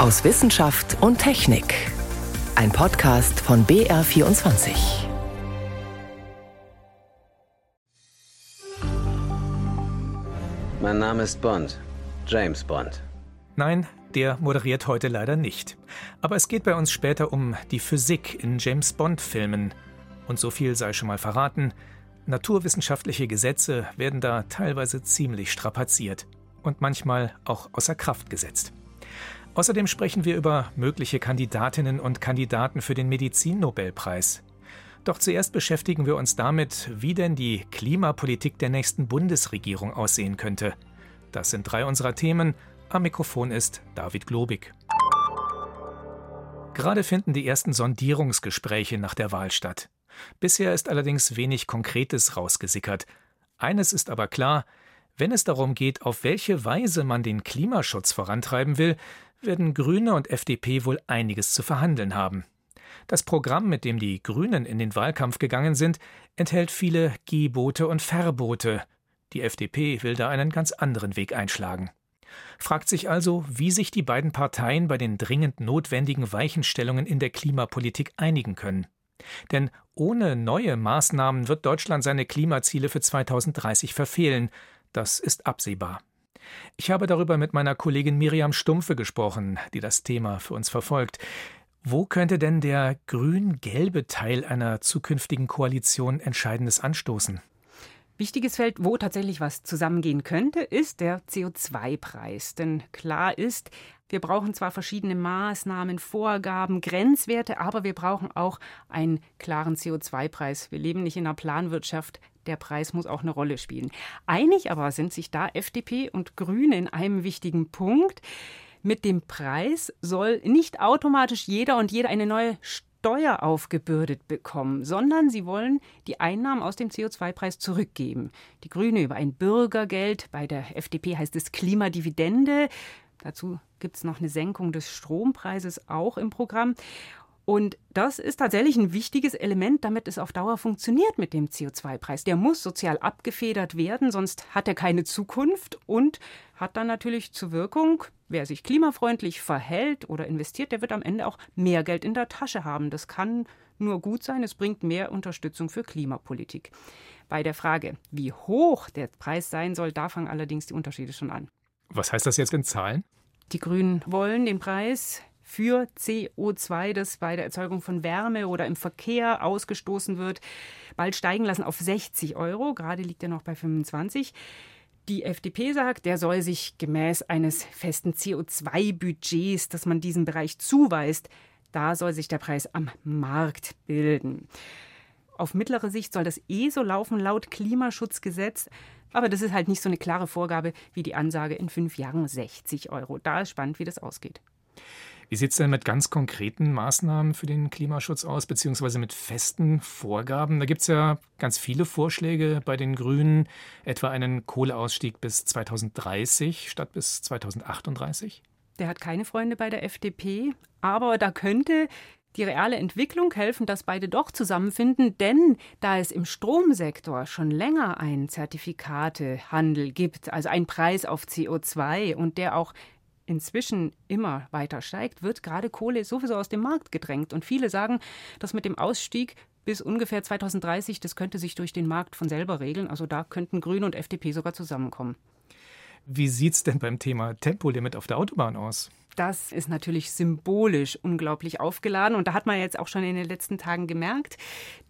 aus Wissenschaft und Technik. Ein Podcast von BR24. Mein Name ist Bond, James Bond. Nein, der moderiert heute leider nicht. Aber es geht bei uns später um die Physik in James Bond-Filmen. Und so viel sei schon mal verraten: Naturwissenschaftliche Gesetze werden da teilweise ziemlich strapaziert und manchmal auch außer Kraft gesetzt. Außerdem sprechen wir über mögliche Kandidatinnen und Kandidaten für den Medizinnobelpreis. Doch zuerst beschäftigen wir uns damit, wie denn die Klimapolitik der nächsten Bundesregierung aussehen könnte. Das sind drei unserer Themen. Am Mikrofon ist David Globig. Gerade finden die ersten Sondierungsgespräche nach der Wahl statt. Bisher ist allerdings wenig Konkretes rausgesickert. Eines ist aber klar, wenn es darum geht, auf welche Weise man den Klimaschutz vorantreiben will, werden Grüne und FDP wohl einiges zu verhandeln haben. Das Programm, mit dem die Grünen in den Wahlkampf gegangen sind, enthält viele Gebote und Verbote. Die FDP will da einen ganz anderen Weg einschlagen. Fragt sich also, wie sich die beiden Parteien bei den dringend notwendigen Weichenstellungen in der Klimapolitik einigen können. Denn ohne neue Maßnahmen wird Deutschland seine Klimaziele für 2030 verfehlen, das ist absehbar. Ich habe darüber mit meiner Kollegin Miriam Stumpfe gesprochen, die das Thema für uns verfolgt. Wo könnte denn der grün-gelbe Teil einer zukünftigen Koalition Entscheidendes anstoßen? Wichtiges Feld, wo tatsächlich was zusammengehen könnte, ist der CO2-Preis. Denn klar ist, wir brauchen zwar verschiedene Maßnahmen, Vorgaben, Grenzwerte, aber wir brauchen auch einen klaren CO2-Preis. Wir leben nicht in einer Planwirtschaft. Der Preis muss auch eine Rolle spielen. Einig aber sind sich da FDP und Grüne in einem wichtigen Punkt. Mit dem Preis soll nicht automatisch jeder und jede eine neue Steuer aufgebürdet bekommen, sondern sie wollen die Einnahmen aus dem CO2-Preis zurückgeben. Die Grüne über ein Bürgergeld, bei der FDP heißt es Klimadividende. Dazu gibt es noch eine Senkung des Strompreises auch im Programm. Und das ist tatsächlich ein wichtiges Element, damit es auf Dauer funktioniert mit dem CO2-Preis. Der muss sozial abgefedert werden, sonst hat er keine Zukunft und hat dann natürlich zur Wirkung, wer sich klimafreundlich verhält oder investiert, der wird am Ende auch mehr Geld in der Tasche haben. Das kann nur gut sein, es bringt mehr Unterstützung für Klimapolitik. Bei der Frage, wie hoch der Preis sein soll, da fangen allerdings die Unterschiede schon an. Was heißt das jetzt in Zahlen? Die Grünen wollen den Preis für CO2, das bei der Erzeugung von Wärme oder im Verkehr ausgestoßen wird, bald steigen lassen auf 60 Euro. Gerade liegt er noch bei 25. Die FDP sagt, der soll sich gemäß eines festen CO2-Budgets, das man diesem Bereich zuweist, da soll sich der Preis am Markt bilden. Auf mittlere Sicht soll das eh so laufen laut Klimaschutzgesetz. Aber das ist halt nicht so eine klare Vorgabe wie die Ansage in fünf Jahren 60 Euro. Da ist spannend, wie das ausgeht. Wie sieht es denn mit ganz konkreten Maßnahmen für den Klimaschutz aus, beziehungsweise mit festen Vorgaben? Da gibt es ja ganz viele Vorschläge bei den Grünen, etwa einen Kohleausstieg bis 2030 statt bis 2038. Der hat keine Freunde bei der FDP, aber da könnte die reale Entwicklung helfen, dass beide doch zusammenfinden, denn da es im Stromsektor schon länger einen Zertifikatehandel gibt, also einen Preis auf CO2 und der auch inzwischen immer weiter steigt, wird gerade Kohle sowieso aus dem Markt gedrängt. Und viele sagen, dass mit dem Ausstieg bis ungefähr 2030, das könnte sich durch den Markt von selber regeln. Also da könnten Grüne und FDP sogar zusammenkommen. Wie sieht es denn beim Thema Tempolimit auf der Autobahn aus? das ist natürlich symbolisch unglaublich aufgeladen. Und da hat man jetzt auch schon in den letzten Tagen gemerkt,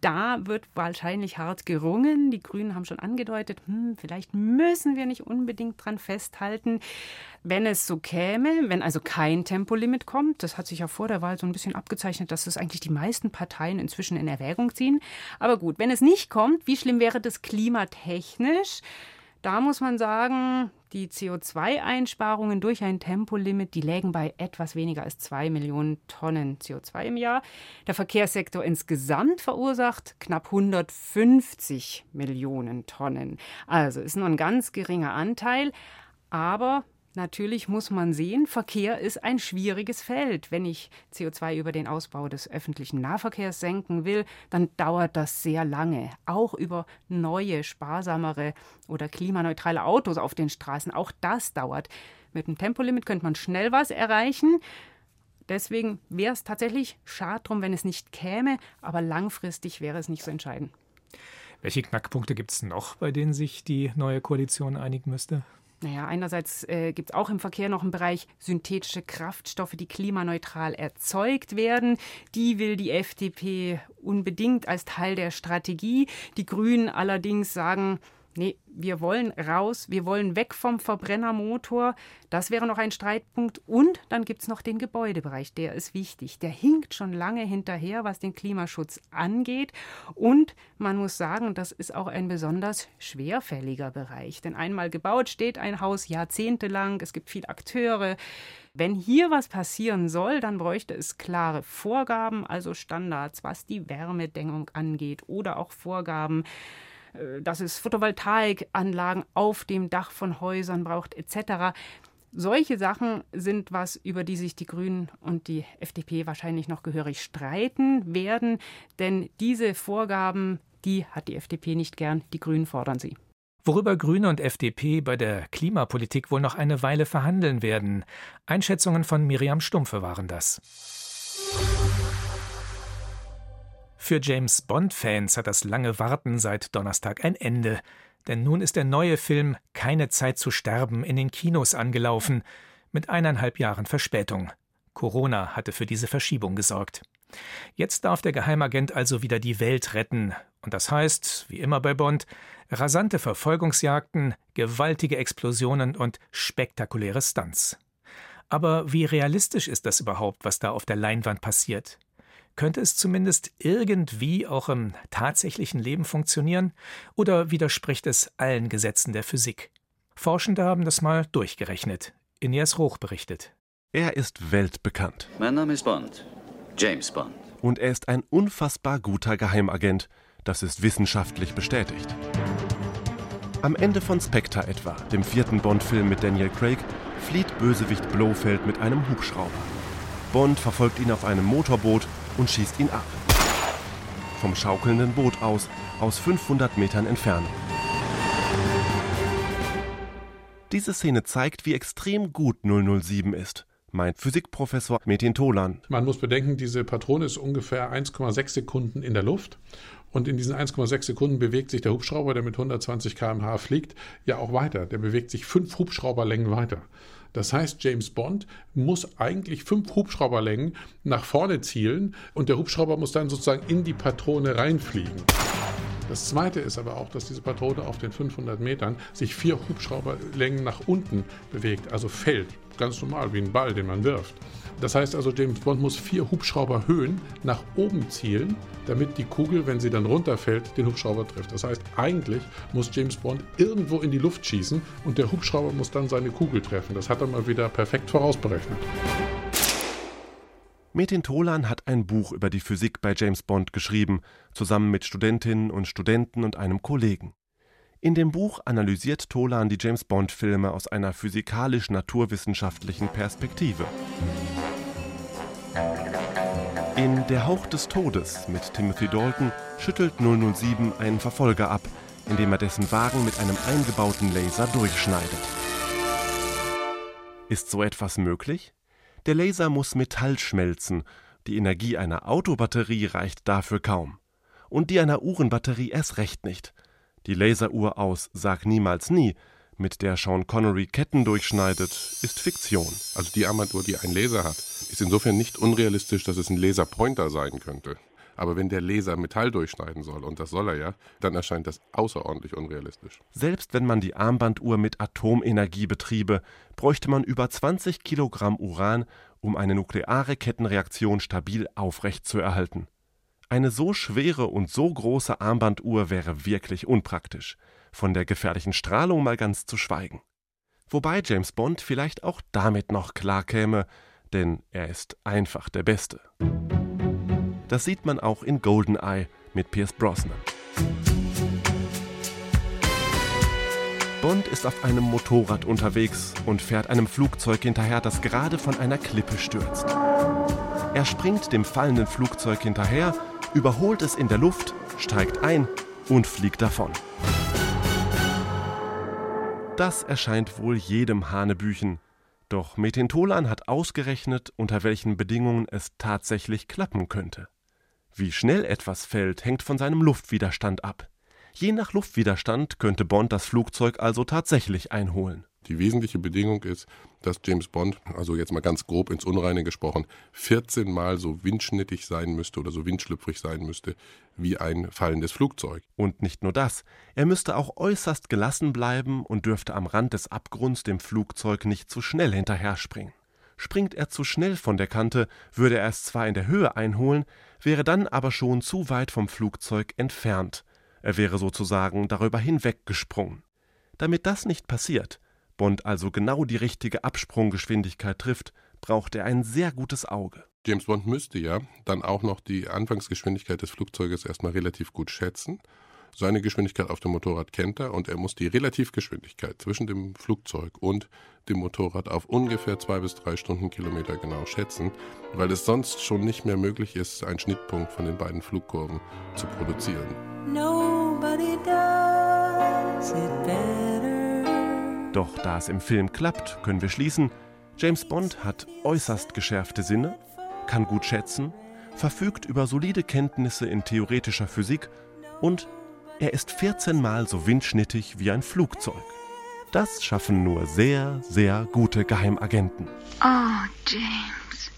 da wird wahrscheinlich hart gerungen. Die Grünen haben schon angedeutet, hm, vielleicht müssen wir nicht unbedingt dran festhalten. Wenn es so käme, wenn also kein Tempolimit kommt, das hat sich ja vor der Wahl so ein bisschen abgezeichnet, dass das eigentlich die meisten Parteien inzwischen in Erwägung ziehen. Aber gut, wenn es nicht kommt, wie schlimm wäre das klimatechnisch? Da muss man sagen, die CO2-Einsparungen durch ein Tempolimit, die lägen bei etwas weniger als zwei Millionen Tonnen CO2 im Jahr. Der Verkehrssektor insgesamt verursacht knapp 150 Millionen Tonnen. Also ist nur ein ganz geringer Anteil. Aber Natürlich muss man sehen, Verkehr ist ein schwieriges Feld. Wenn ich CO2 über den Ausbau des öffentlichen Nahverkehrs senken will, dann dauert das sehr lange. Auch über neue, sparsamere oder klimaneutrale Autos auf den Straßen, auch das dauert. Mit dem Tempolimit könnte man schnell was erreichen. Deswegen wäre es tatsächlich schade drum, wenn es nicht käme, aber langfristig wäre es nicht so entscheidend. Welche Knackpunkte gibt es noch, bei denen sich die neue Koalition einigen müsste? Naja, einerseits äh, gibt es auch im Verkehr noch einen Bereich synthetische Kraftstoffe, die klimaneutral erzeugt werden. Die will die FDP unbedingt als Teil der Strategie. Die Grünen allerdings sagen, nee, wir wollen raus, wir wollen weg vom Verbrennermotor. Das wäre noch ein Streitpunkt. Und dann gibt es noch den Gebäudebereich, der ist wichtig. Der hinkt schon lange hinterher, was den Klimaschutz angeht. Und man muss sagen, das ist auch ein besonders schwerfälliger Bereich. Denn einmal gebaut steht ein Haus jahrzehntelang, es gibt viele Akteure. Wenn hier was passieren soll, dann bräuchte es klare Vorgaben, also Standards, was die Wärmedämmung angeht oder auch Vorgaben, dass es Photovoltaikanlagen auf dem Dach von Häusern braucht etc. Solche Sachen sind was, über die sich die Grünen und die FDP wahrscheinlich noch gehörig streiten werden, denn diese Vorgaben, die hat die FDP nicht gern, die Grünen fordern sie. Worüber Grüne und FDP bei der Klimapolitik wohl noch eine Weile verhandeln werden. Einschätzungen von Miriam Stumpfe waren das. Für James Bond-Fans hat das lange Warten seit Donnerstag ein Ende. Denn nun ist der neue Film Keine Zeit zu sterben in den Kinos angelaufen, mit eineinhalb Jahren Verspätung. Corona hatte für diese Verschiebung gesorgt. Jetzt darf der Geheimagent also wieder die Welt retten. Und das heißt, wie immer bei Bond, rasante Verfolgungsjagden, gewaltige Explosionen und spektakuläre Stunts. Aber wie realistisch ist das überhaupt, was da auf der Leinwand passiert? Könnte es zumindest irgendwie auch im tatsächlichen Leben funktionieren? Oder widerspricht es allen Gesetzen der Physik? Forschende haben das mal durchgerechnet. Ines Roch berichtet. Er ist weltbekannt. Mein Name ist Bond. James Bond. Und er ist ein unfassbar guter Geheimagent. Das ist wissenschaftlich bestätigt. Am Ende von Spectre etwa, dem vierten Bond-Film mit Daniel Craig, flieht Bösewicht Blofeld mit einem Hubschrauber. Bond verfolgt ihn auf einem Motorboot und schießt ihn ab. Vom schaukelnden Boot aus, aus 500 Metern Entfernung. Diese Szene zeigt, wie extrem gut 007 ist, meint Physikprofessor Metin Tolan. Man muss bedenken, diese Patrone ist ungefähr 1,6 Sekunden in der Luft. Und in diesen 1,6 Sekunden bewegt sich der Hubschrauber, der mit 120 km/h fliegt, ja auch weiter. Der bewegt sich fünf Hubschrauberlängen weiter. Das heißt, James Bond muss eigentlich fünf Hubschrauberlängen nach vorne zielen und der Hubschrauber muss dann sozusagen in die Patrone reinfliegen. Das Zweite ist aber auch, dass diese Patrone auf den 500 Metern sich vier Hubschrauberlängen nach unten bewegt, also fällt, ganz normal wie ein Ball, den man wirft. Das heißt also, James Bond muss vier Hubschrauberhöhen nach oben zielen, damit die Kugel, wenn sie dann runterfällt, den Hubschrauber trifft. Das heißt, eigentlich muss James Bond irgendwo in die Luft schießen und der Hubschrauber muss dann seine Kugel treffen. Das hat er mal wieder perfekt vorausberechnet. Metin Tolan hat ein Buch über die Physik bei James Bond geschrieben, zusammen mit Studentinnen und Studenten und einem Kollegen. In dem Buch analysiert Tolan die James Bond-Filme aus einer physikalisch-naturwissenschaftlichen Perspektive. In Der Hauch des Todes mit Timothy Dalton schüttelt 007 einen Verfolger ab, indem er dessen Wagen mit einem eingebauten Laser durchschneidet. Ist so etwas möglich? Der Laser muss Metall schmelzen, die Energie einer Autobatterie reicht dafür kaum. Und die einer Uhrenbatterie erst recht nicht. Die Laseruhr aus Sag niemals nie mit der Sean Connery Ketten durchschneidet, ist Fiktion. Also die Armatur, die einen Laser hat, ist insofern nicht unrealistisch, dass es ein Laserpointer sein könnte. Aber wenn der Laser Metall durchschneiden soll, und das soll er ja, dann erscheint das außerordentlich unrealistisch. Selbst wenn man die Armbanduhr mit Atomenergie betriebe, bräuchte man über 20 Kilogramm Uran, um eine nukleare Kettenreaktion stabil aufrechtzuerhalten. Eine so schwere und so große Armbanduhr wäre wirklich unpraktisch von der gefährlichen Strahlung mal ganz zu schweigen. Wobei James Bond vielleicht auch damit noch klarkäme, denn er ist einfach der Beste. Das sieht man auch in Goldeneye mit Pierce Brosnan. Bond ist auf einem Motorrad unterwegs und fährt einem Flugzeug hinterher, das gerade von einer Klippe stürzt. Er springt dem fallenden Flugzeug hinterher, überholt es in der Luft, steigt ein und fliegt davon. Das erscheint wohl jedem Hanebüchen. Doch Metin hat ausgerechnet, unter welchen Bedingungen es tatsächlich klappen könnte. Wie schnell etwas fällt, hängt von seinem Luftwiderstand ab. Je nach Luftwiderstand könnte Bond das Flugzeug also tatsächlich einholen. Die wesentliche Bedingung ist, dass James Bond, also jetzt mal ganz grob ins Unreine gesprochen, 14 Mal so windschnittig sein müsste oder so windschlüpfrig sein müsste wie ein fallendes Flugzeug. Und nicht nur das, er müsste auch äußerst gelassen bleiben und dürfte am Rand des Abgrunds dem Flugzeug nicht zu schnell hinterherspringen. Springt er zu schnell von der Kante, würde er es zwar in der Höhe einholen, wäre dann aber schon zu weit vom Flugzeug entfernt. Er wäre sozusagen darüber hinweggesprungen. Damit das nicht passiert, Bond also genau die richtige Absprunggeschwindigkeit trifft, braucht er ein sehr gutes Auge. James Bond müsste ja dann auch noch die Anfangsgeschwindigkeit des Flugzeuges erstmal relativ gut schätzen. Seine Geschwindigkeit auf dem Motorrad kennt er und er muss die Relativgeschwindigkeit zwischen dem Flugzeug und dem Motorrad auf ungefähr zwei bis drei Stundenkilometer genau schätzen, weil es sonst schon nicht mehr möglich ist, einen Schnittpunkt von den beiden Flugkurven zu produzieren. Nobody does it better. Doch da es im Film klappt, können wir schließen, James Bond hat äußerst geschärfte Sinne, kann gut schätzen, verfügt über solide Kenntnisse in theoretischer Physik und er ist 14 Mal so windschnittig wie ein Flugzeug. Das schaffen nur sehr, sehr gute Geheimagenten. Oh, James.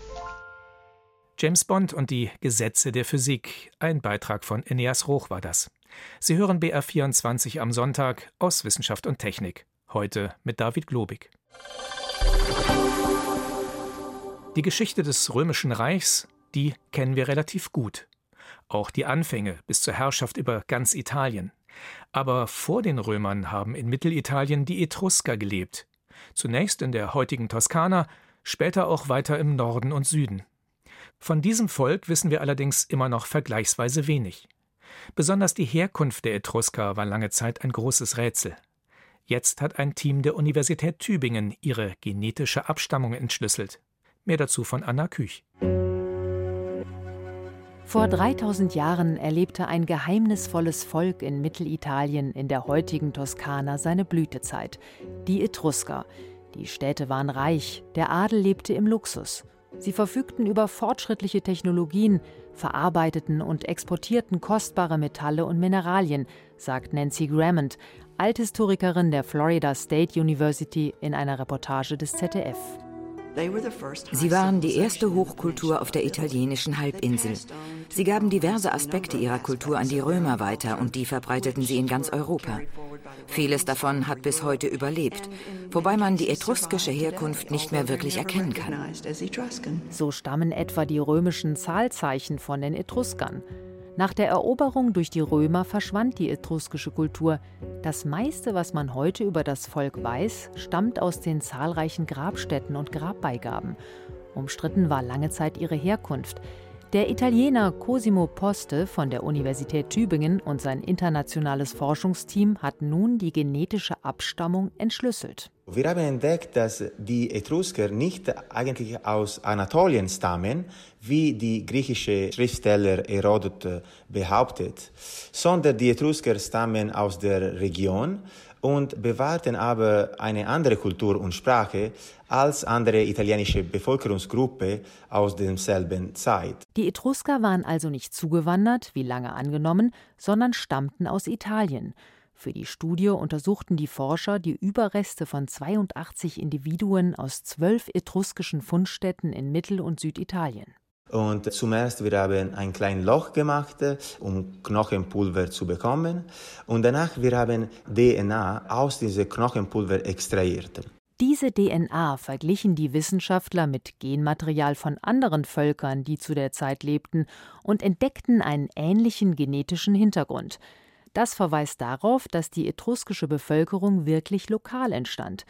James Bond und die Gesetze der Physik. Ein Beitrag von Eneas Roch war das. Sie hören BR24 am Sonntag aus Wissenschaft und Technik. Heute mit David Globig. Die Geschichte des Römischen Reichs, die kennen wir relativ gut. Auch die Anfänge bis zur Herrschaft über ganz Italien. Aber vor den Römern haben in Mittelitalien die Etrusker gelebt. Zunächst in der heutigen Toskana, später auch weiter im Norden und Süden. Von diesem Volk wissen wir allerdings immer noch vergleichsweise wenig. Besonders die Herkunft der Etrusker war lange Zeit ein großes Rätsel. Jetzt hat ein Team der Universität Tübingen ihre genetische Abstammung entschlüsselt. Mehr dazu von Anna Küch. Vor 3000 Jahren erlebte ein geheimnisvolles Volk in Mittelitalien in der heutigen Toskana seine Blütezeit, die Etrusker. Die Städte waren reich, der Adel lebte im Luxus. Sie verfügten über fortschrittliche Technologien, verarbeiteten und exportierten kostbare Metalle und Mineralien, sagt Nancy Grammond, Althistorikerin der Florida State University in einer Reportage des ZDF. Sie waren die erste Hochkultur auf der italienischen Halbinsel. Sie gaben diverse Aspekte ihrer Kultur an die Römer weiter und die verbreiteten sie in ganz Europa. Vieles davon hat bis heute überlebt, wobei man die etruskische Herkunft nicht mehr wirklich erkennen kann. So stammen etwa die römischen Zahlzeichen von den Etruskern. Nach der Eroberung durch die Römer verschwand die etruskische Kultur. Das meiste, was man heute über das Volk weiß, stammt aus den zahlreichen Grabstätten und Grabbeigaben. Umstritten war lange Zeit ihre Herkunft. Der Italiener Cosimo Poste von der Universität Tübingen und sein internationales Forschungsteam hat nun die genetische Abstammung entschlüsselt. Wir haben entdeckt, dass die Etrusker nicht eigentlich aus Anatolien stammen, wie die griechische Schriftsteller Herodot behauptet, sondern die Etrusker stammen aus der Region und bewahrten aber eine andere Kultur und Sprache als andere italienische Bevölkerungsgruppe aus derselben Zeit. Die Etrusker waren also nicht zugewandert, wie lange angenommen, sondern stammten aus Italien. Für die Studie untersuchten die Forscher die Überreste von 82 Individuen aus zwölf etruskischen Fundstätten in Mittel- und Süditalien. Und zuerst wir haben ein kleines Loch gemacht, um Knochenpulver zu bekommen. Und danach wir haben DNA aus diesem Knochenpulver extrahiert. Diese DNA verglichen die Wissenschaftler mit Genmaterial von anderen Völkern, die zu der Zeit lebten, und entdeckten einen ähnlichen genetischen Hintergrund. Das verweist darauf, dass die etruskische Bevölkerung wirklich lokal entstand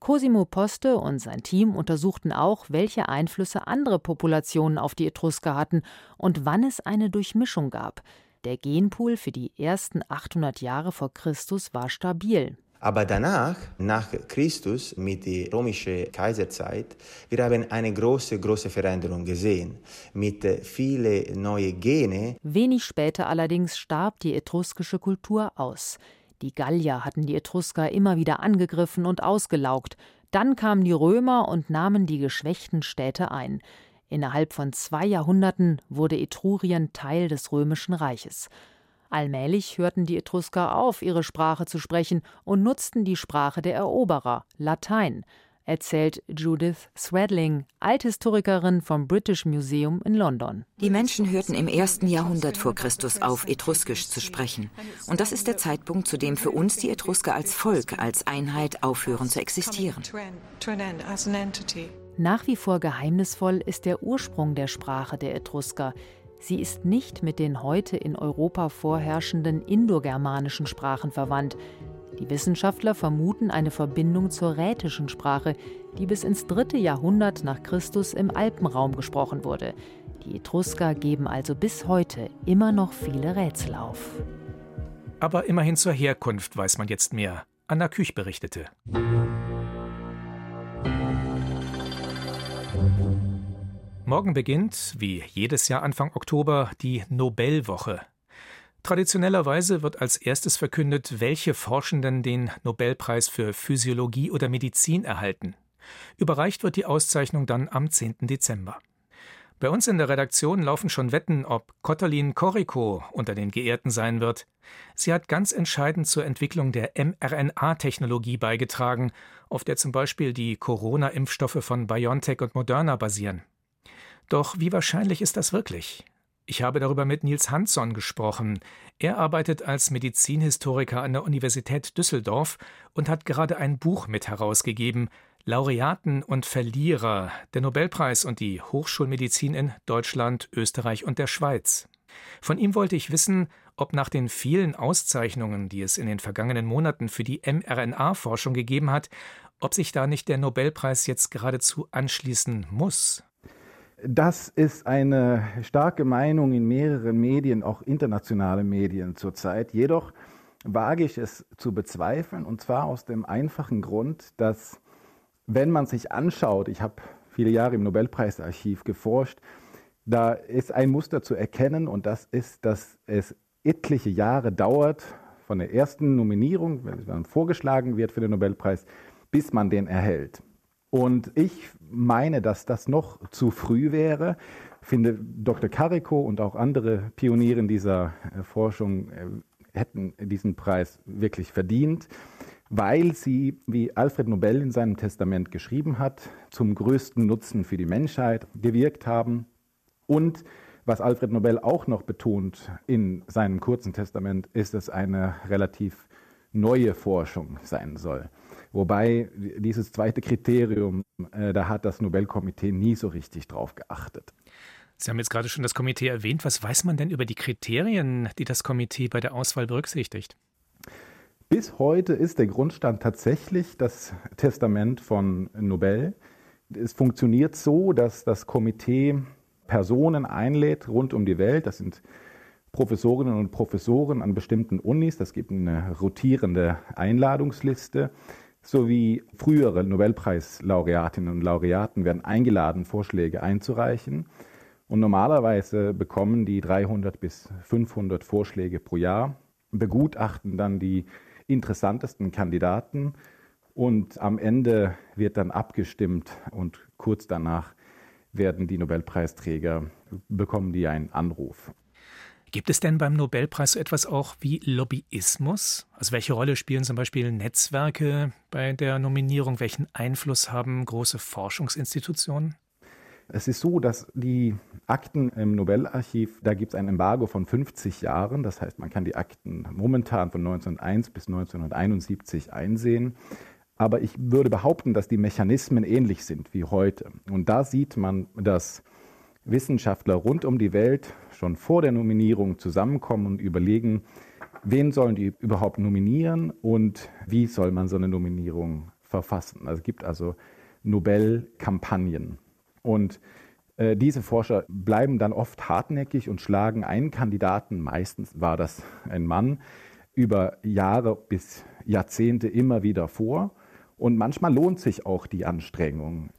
Cosimo Poste und sein Team untersuchten auch, welche Einflüsse andere Populationen auf die Etrusker hatten und wann es eine Durchmischung gab. Der Genpool für die ersten 800 Jahre vor Christus war stabil. Aber danach, nach Christus, mit der römischen Kaiserzeit, wir haben eine große, große Veränderung gesehen, mit vielen neuen Gene. Wenig später allerdings starb die etruskische Kultur aus. Die Gallier hatten die Etrusker immer wieder angegriffen und ausgelaugt. Dann kamen die Römer und nahmen die geschwächten Städte ein. Innerhalb von zwei Jahrhunderten wurde Etrurien Teil des römischen Reiches. Allmählich hörten die Etrusker auf, ihre Sprache zu sprechen und nutzten die Sprache der Eroberer, Latein, erzählt Judith Threadling, Althistorikerin vom British Museum in London. Die Menschen hörten im ersten Jahrhundert vor Christus auf, Etruskisch zu sprechen. Und das ist der Zeitpunkt, zu dem für uns die Etrusker als Volk, als Einheit aufhören zu existieren. Nach wie vor geheimnisvoll ist der Ursprung der Sprache der Etrusker. Sie ist nicht mit den heute in Europa vorherrschenden indogermanischen Sprachen verwandt. Die Wissenschaftler vermuten eine Verbindung zur rätischen Sprache, die bis ins dritte Jahrhundert nach Christus im Alpenraum gesprochen wurde. Die Etrusker geben also bis heute immer noch viele Rätsel auf. Aber immerhin zur Herkunft weiß man jetzt mehr. Anna Küch berichtete. Morgen beginnt, wie jedes Jahr Anfang Oktober, die Nobelwoche. Traditionellerweise wird als erstes verkündet, welche Forschenden den Nobelpreis für Physiologie oder Medizin erhalten. Überreicht wird die Auszeichnung dann am 10. Dezember. Bei uns in der Redaktion laufen schon Wetten, ob Kotalin Koriko unter den Geehrten sein wird. Sie hat ganz entscheidend zur Entwicklung der mRNA-Technologie beigetragen, auf der zum Beispiel die Corona-Impfstoffe von BioNTech und Moderna basieren. Doch wie wahrscheinlich ist das wirklich? Ich habe darüber mit Nils Hansson gesprochen. Er arbeitet als Medizinhistoriker an der Universität Düsseldorf und hat gerade ein Buch mit herausgegeben, Laureaten und Verlierer, der Nobelpreis und die Hochschulmedizin in Deutschland, Österreich und der Schweiz. Von ihm wollte ich wissen, ob nach den vielen Auszeichnungen, die es in den vergangenen Monaten für die mRNA-Forschung gegeben hat, ob sich da nicht der Nobelpreis jetzt geradezu anschließen muss. Das ist eine starke Meinung in mehreren Medien, auch internationale Medien zurzeit. Jedoch wage ich es zu bezweifeln, und zwar aus dem einfachen Grund, dass wenn man sich anschaut, ich habe viele Jahre im Nobelpreisarchiv geforscht, da ist ein Muster zu erkennen und das ist, dass es etliche Jahre dauert von der ersten Nominierung, wenn dann vorgeschlagen wird für den Nobelpreis, bis man den erhält. Und ich meine, dass das noch zu früh wäre. Ich finde, Dr. Carico und auch andere Pioniere in dieser äh, Forschung äh, hätten diesen Preis wirklich verdient, weil sie, wie Alfred Nobel in seinem Testament geschrieben hat, zum größten Nutzen für die Menschheit gewirkt haben. Und was Alfred Nobel auch noch betont in seinem kurzen Testament, ist, es eine relativ neue Forschung sein soll. Wobei dieses zweite Kriterium, äh, da hat das Nobelkomitee nie so richtig drauf geachtet. Sie haben jetzt gerade schon das Komitee erwähnt. Was weiß man denn über die Kriterien, die das Komitee bei der Auswahl berücksichtigt? Bis heute ist der Grundstand tatsächlich das Testament von Nobel. Es funktioniert so, dass das Komitee Personen einlädt rund um die Welt. Das sind Professorinnen und Professoren an bestimmten Unis. Das gibt eine rotierende Einladungsliste sowie frühere Nobelpreislaureatinnen und Laureaten werden eingeladen, Vorschläge einzureichen. Und normalerweise bekommen die 300 bis 500 Vorschläge pro Jahr, begutachten dann die interessantesten Kandidaten und am Ende wird dann abgestimmt und kurz danach werden die Nobelpreisträger, bekommen die einen Anruf. Gibt es denn beim Nobelpreis so etwas auch wie Lobbyismus? Also welche Rolle spielen zum Beispiel Netzwerke bei der Nominierung? Welchen Einfluss haben große Forschungsinstitutionen? Es ist so, dass die Akten im Nobelarchiv, da gibt es ein Embargo von 50 Jahren. Das heißt, man kann die Akten momentan von 1901 bis 1971 einsehen. Aber ich würde behaupten, dass die Mechanismen ähnlich sind wie heute. Und da sieht man, dass Wissenschaftler rund um die Welt schon vor der Nominierung zusammenkommen und überlegen, wen sollen die überhaupt nominieren und wie soll man so eine Nominierung verfassen. Also es gibt also Nobelkampagnen. Und äh, diese Forscher bleiben dann oft hartnäckig und schlagen einen Kandidaten, meistens war das ein Mann, über Jahre bis Jahrzehnte immer wieder vor. Und manchmal lohnt sich auch die Anstrengung.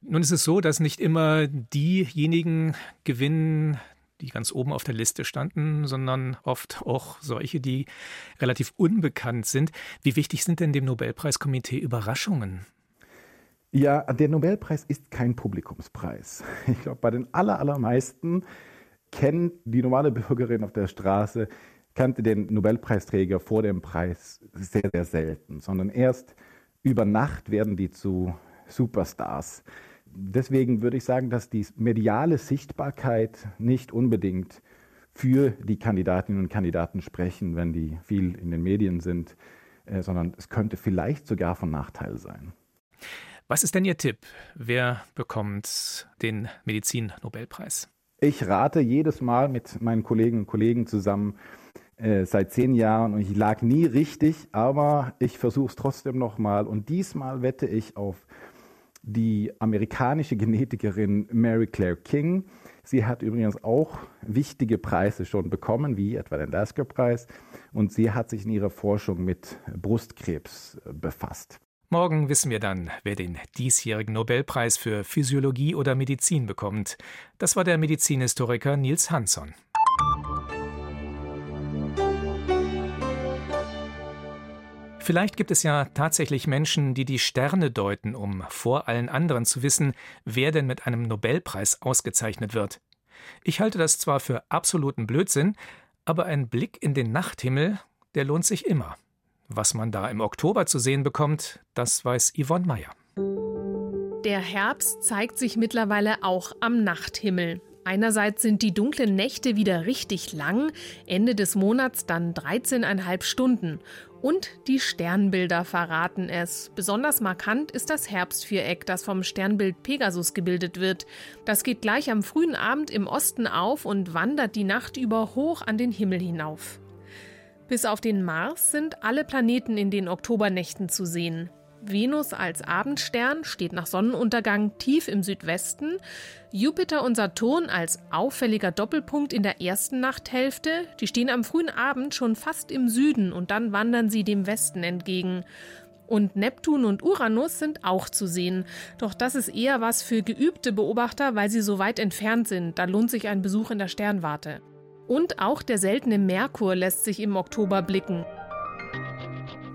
Nun ist es so, dass nicht immer diejenigen gewinnen, die ganz oben auf der Liste standen, sondern oft auch solche, die relativ unbekannt sind. Wie wichtig sind denn dem Nobelpreiskomitee Überraschungen? Ja, der Nobelpreis ist kein Publikumspreis. Ich glaube, bei den aller, allermeisten kennt die normale Bürgerin auf der Straße, kannte den Nobelpreisträger vor dem Preis sehr, sehr selten, sondern erst über Nacht werden die zu Superstars. Deswegen würde ich sagen, dass die mediale Sichtbarkeit nicht unbedingt für die Kandidatinnen und Kandidaten sprechen, wenn die viel in den Medien sind, äh, sondern es könnte vielleicht sogar von Nachteil sein. Was ist denn Ihr Tipp? Wer bekommt den Medizin-Nobelpreis? Ich rate jedes Mal mit meinen Kolleginnen und Kollegen zusammen äh, seit zehn Jahren und ich lag nie richtig, aber ich versuche es trotzdem nochmal und diesmal wette ich auf die amerikanische Genetikerin Mary Claire King. Sie hat übrigens auch wichtige Preise schon bekommen, wie etwa den Lasker-Preis, und sie hat sich in ihrer Forschung mit Brustkrebs äh, befasst. Morgen wissen wir dann, wer den diesjährigen Nobelpreis für Physiologie oder Medizin bekommt. Das war der Medizinhistoriker Nils Hansson. Vielleicht gibt es ja tatsächlich Menschen, die die Sterne deuten, um vor allen anderen zu wissen, wer denn mit einem Nobelpreis ausgezeichnet wird. Ich halte das zwar für absoluten Blödsinn, aber ein Blick in den Nachthimmel, der lohnt sich immer. Was man da im Oktober zu sehen bekommt, das weiß Yvonne Meyer. Der Herbst zeigt sich mittlerweile auch am Nachthimmel. Einerseits sind die dunklen Nächte wieder richtig lang, Ende des Monats dann 13,5 Stunden. Und die Sternbilder verraten es. Besonders markant ist das Herbstviereck, das vom Sternbild Pegasus gebildet wird. Das geht gleich am frühen Abend im Osten auf und wandert die Nacht über hoch an den Himmel hinauf. Bis auf den Mars sind alle Planeten in den Oktobernächten zu sehen. Venus als Abendstern steht nach Sonnenuntergang tief im Südwesten, Jupiter und Saturn als auffälliger Doppelpunkt in der ersten Nachthälfte, die stehen am frühen Abend schon fast im Süden und dann wandern sie dem Westen entgegen. Und Neptun und Uranus sind auch zu sehen. Doch das ist eher was für geübte Beobachter, weil sie so weit entfernt sind. Da lohnt sich ein Besuch in der Sternwarte. Und auch der seltene Merkur lässt sich im Oktober blicken.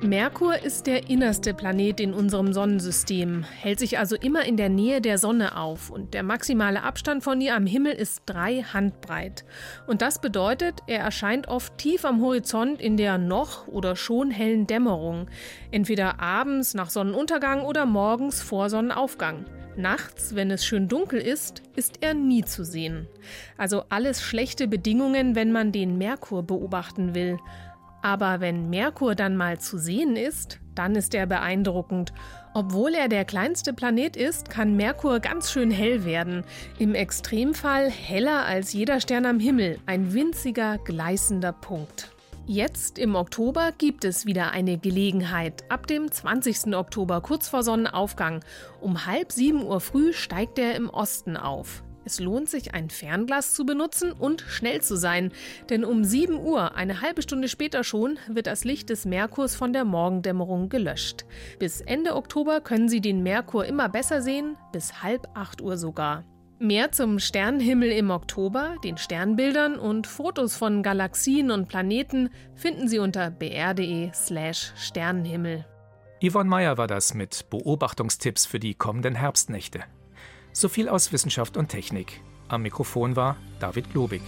Merkur ist der innerste Planet in unserem Sonnensystem, hält sich also immer in der Nähe der Sonne auf und der maximale Abstand von ihr am Himmel ist drei Handbreit. Und das bedeutet, er erscheint oft tief am Horizont in der noch oder schon hellen Dämmerung, entweder abends nach Sonnenuntergang oder morgens vor Sonnenaufgang. Nachts, wenn es schön dunkel ist, ist er nie zu sehen. Also alles schlechte Bedingungen, wenn man den Merkur beobachten will. Aber wenn Merkur dann mal zu sehen ist, dann ist er beeindruckend. Obwohl er der kleinste Planet ist, kann Merkur ganz schön hell werden. Im Extremfall heller als jeder Stern am Himmel, ein winziger, gleißender Punkt. Jetzt im Oktober gibt es wieder eine Gelegenheit. Ab dem 20. Oktober, kurz vor Sonnenaufgang, um halb sieben Uhr früh steigt er im Osten auf. Es lohnt sich, ein Fernglas zu benutzen und schnell zu sein, denn um 7 Uhr, eine halbe Stunde später schon, wird das Licht des Merkurs von der Morgendämmerung gelöscht. Bis Ende Oktober können Sie den Merkur immer besser sehen, bis halb 8 Uhr sogar. Mehr zum Sternenhimmel im Oktober, den Sternbildern und Fotos von Galaxien und Planeten finden Sie unter br.de/slash Sternenhimmel. Yvonne Meyer war das mit Beobachtungstipps für die kommenden Herbstnächte. So viel aus Wissenschaft und Technik. Am Mikrofon war David Globig.